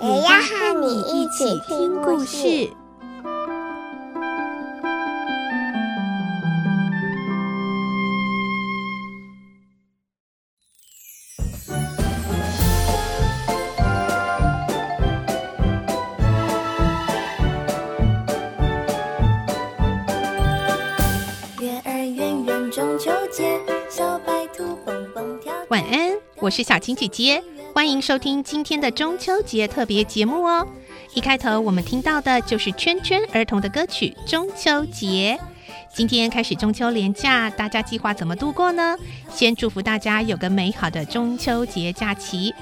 也要和你一起听故事。晚安，我是小青姐姐，欢迎收听今天的中秋节特别节目哦。一开头我们听到的就是圈圈儿童的歌曲《中秋节》。今天开始中秋连假，大家计划怎么度过呢？先祝福大家有个美好的中秋节假期。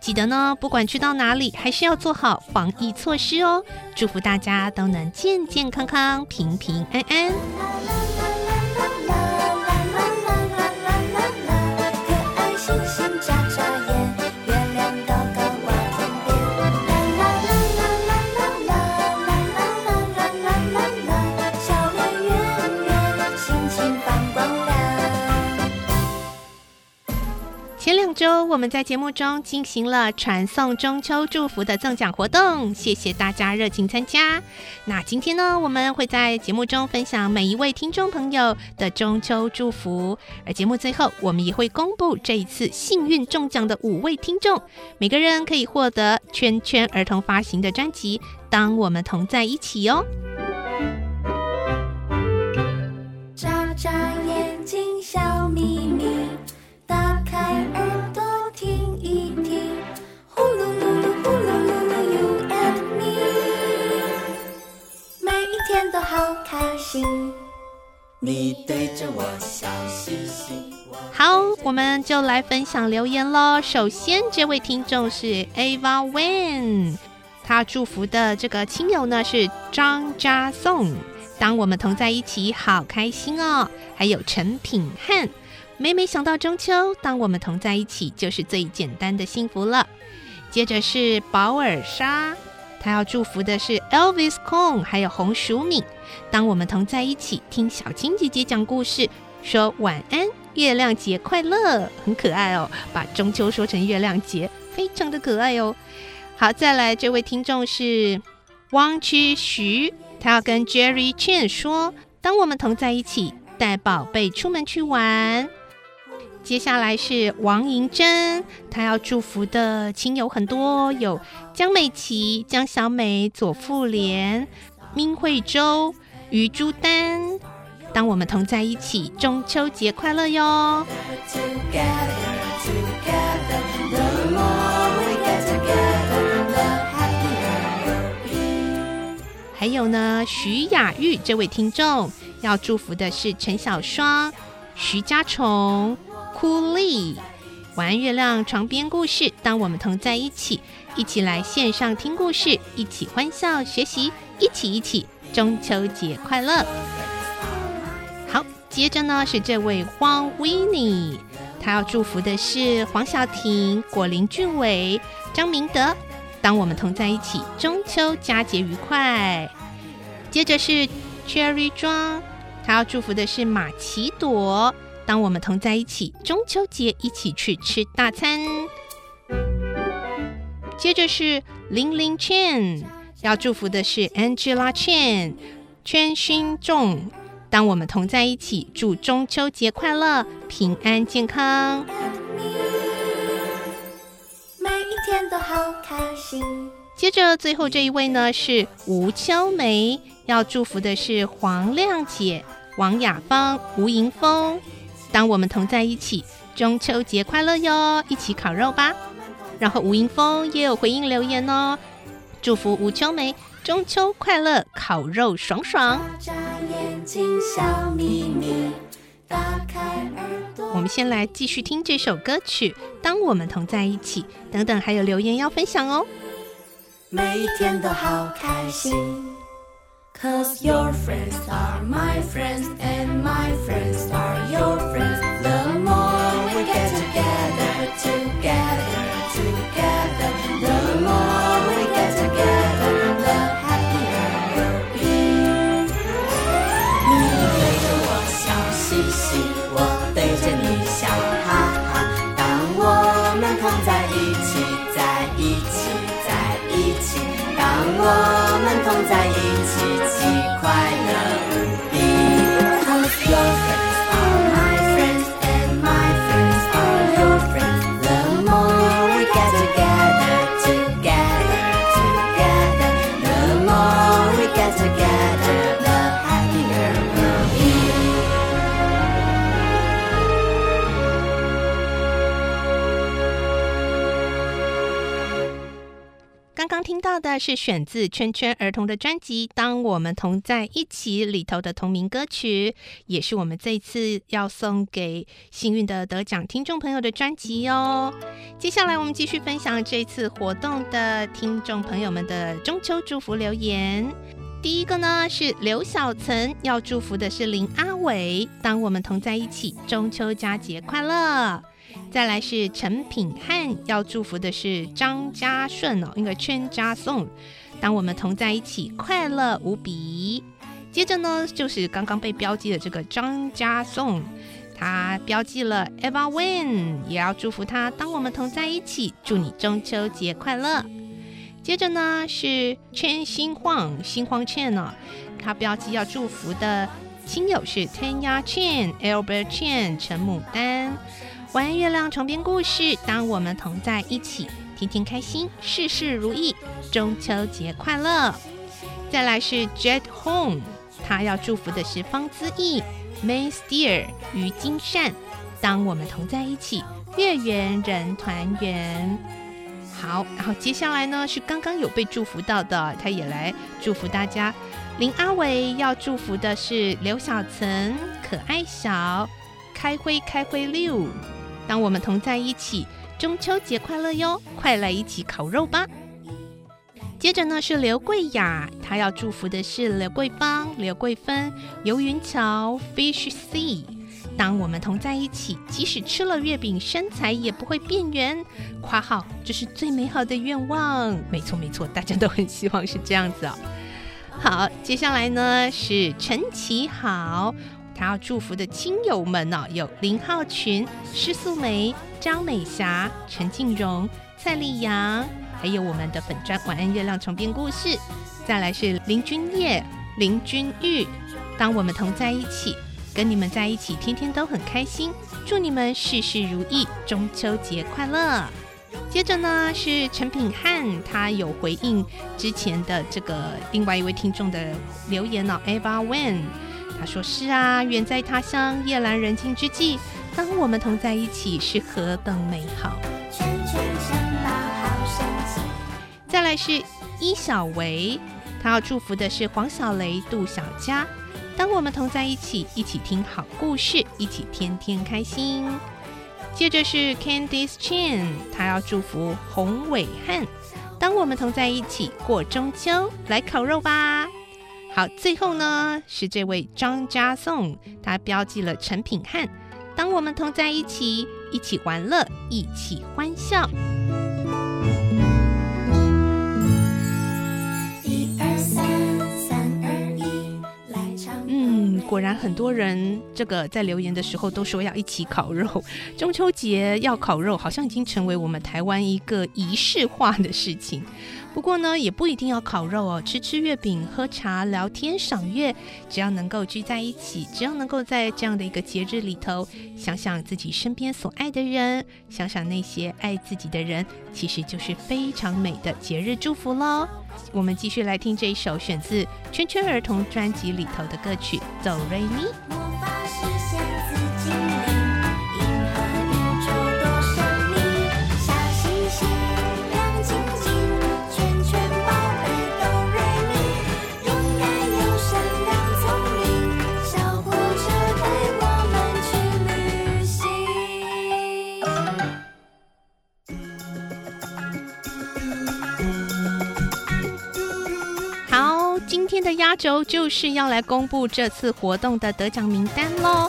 记得呢，不管去到哪里，还是要做好防疫措施哦。祝福大家都能健健康康、平平安安。我们在节目中进行了传送中秋祝福的赠奖活动，谢谢大家热情参加。那今天呢，我们会在节目中分享每一位听众朋友的中秋祝福，而节目最后，我们也会公布这一次幸运中奖的五位听众，每个人可以获得圈圈儿童发行的专辑《当我们同在一起》哦。眨眨眼睛，笑好开心。你对着我笑嘻嘻。好，我们就来分享留言喽。首先，这位听众是 Ava Wen，他祝福的这个亲友呢是张家颂。当我们同在一起，好开心哦。还有陈品汉。每每想到中秋，当我们同在一起，就是最简单的幸福了。接着是保尔莎，他要祝福的是 Elvis Kong，还有红薯敏。当我们同在一起，听小青姐姐讲故事，说晚安，月亮节快乐，很可爱哦。把中秋说成月亮节，非常的可爱哦。好，再来这位听众是汪区徐，他要跟 Jerry Chen 说，当我们同在一起，带宝贝出门去玩。接下来是王银珍，她要祝福的亲友很多，有江美琪、江小美、左富莲、明慧洲、于朱丹。当我们同在一起，中秋节快乐哟！还有呢，徐雅玉这位听众要祝福的是陈小双、徐家崇。酷丽，晚安月亮床边故事。当我们同在一起，一起来线上听故事，一起欢笑学习，一起一起，中秋节快乐！好，接着呢是这位黄维尼，他要祝福的是黄小婷、果林俊伟、张明德。当我们同在一起，中秋佳节愉快。接着是 Cherry 庄，他要祝福的是马奇朵。当我们同在一起，中秋节一起去吃大餐。接着是玲玲 Chen，要祝福的是 Angela Chen、圈勋仲。当我们同在一起，祝中秋节快乐、平安健康。每一天都好开心。接着最后这一位呢是吴秋梅，要祝福的是黄亮姐、王雅芳、吴迎峰。当我们同在一起，中秋节快乐哟！一起烤肉吧。然后吴英峰也有回应留言哦，祝福吴秋梅中秋快乐，烤肉爽爽。我们先来继续听这首歌曲《当我们同在一起》，等等还有留言要分享哦。每一天都好开心。Cause your friends are my friends and my friends are your friends. The more we get together, together, 刚刚听到的是选自圈圈儿童的专辑《当我们同在一起》里头的同名歌曲，也是我们这一次要送给幸运的得奖听众朋友的专辑哦。接下来我们继续分享这次活动的听众朋友们的中秋祝福留言。第一个呢是刘小岑，要祝福的是林阿伟，当我们同在一起，中秋佳节快乐。再来是陈品汉，要祝福的是张家顺哦，那个全家颂，当我们同在一起，快乐无比。接着呢，就是刚刚被标记的这个张家颂，他标记了 Eva Win，也要祝福他，当我们同在一起，祝你中秋节快乐。接着呢是圈心晃心慌圈呢，他标记要祝福的亲友是 Tanya Chen、Albert Chen、陈牡丹。晚安，月亮床边故事。当我们同在一起，天天开心，事事如意，中秋节快乐。再来是 Jet Home，他要祝福的是方姿毅、May Steer、于金善。当我们同在一起，月圆人团圆。好，然后接下来呢是刚刚有被祝福到的，他也来祝福大家。林阿伟要祝福的是刘小岑，可爱小，开辉开辉六。当我们同在一起，中秋节快乐哟！快来一起烤肉吧。接着呢是刘桂雅，她要祝福的是刘桂芳、刘桂芬、游云桥、Fish Sea。当我们同在一起，即使吃了月饼，身材也不会变圆。括号，这是最美好的愿望。没错没错，大家都很希望是这样子哦。好，接下来呢是陈其好。他要祝福的亲友们呢、有林浩群、施素梅、张美霞、陈静荣、蔡丽阳，还有我们的本专晚安月亮重编故事。再来是林君叶、林君玉，当我们同在一起，跟你们在一起，天天都很开心。祝你们事事如意，中秋节快乐。接着呢是陈品汉，他有回应之前的这个另外一位听众的留言哦，Eva Wen。他说：“是啊，远在他乡，夜阑人静之际，当我们同在一起，是何等美好。”圈圈城堡好神奇。再来是伊小维，他要祝福的是黄小雷、杜小佳。当我们同在一起，一起听好故事，一起天天开心。接着是 Candice Chan，他要祝福洪伟汉。当我们同在一起，过中秋，来烤肉吧。好，最后呢是这位张家颂，他标记了陈品汉。当我们同在一起，一起玩乐，一起欢笑。果然很多人这个在留言的时候都说要一起烤肉，中秋节要烤肉，好像已经成为我们台湾一个仪式化的事情。不过呢，也不一定要烤肉哦，吃吃月饼、喝茶、聊天、赏月，只要能够聚在一起，只要能够在这样的一个节日里头，想想自己身边所爱的人，想想那些爱自己的人，其实就是非常美的节日祝福喽。我们继续来听这一首选自圈圈儿童专辑里头的歌曲《走瑞咪》。压轴就是要来公布这次活动的得奖名单喽。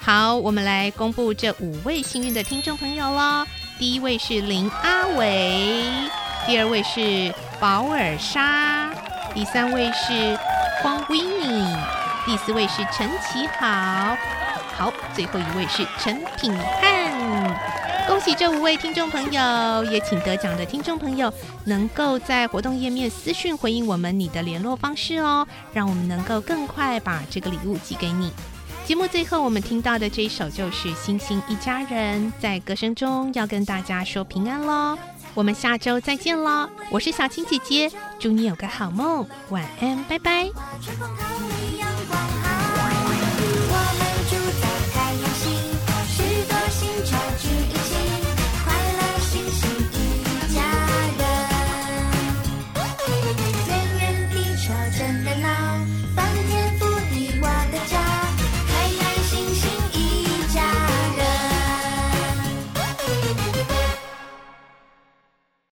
好，我们来公布这五位幸运的听众朋友喽。第一位是林阿伟，第二位是保尔莎，第三位是黄维尼，第四位是陈其豪，好，最后一位是陈品汉。恭喜这五位听众朋友，也请得奖的听众朋友能够在活动页面私讯回应我们你的联络方式哦，让我们能够更快把这个礼物寄给你。节目最后我们听到的这一首就是《星星一家人》，在歌声中要跟大家说平安喽。我们下周再见喽，我是小青姐姐，祝你有个好梦，晚安，拜拜。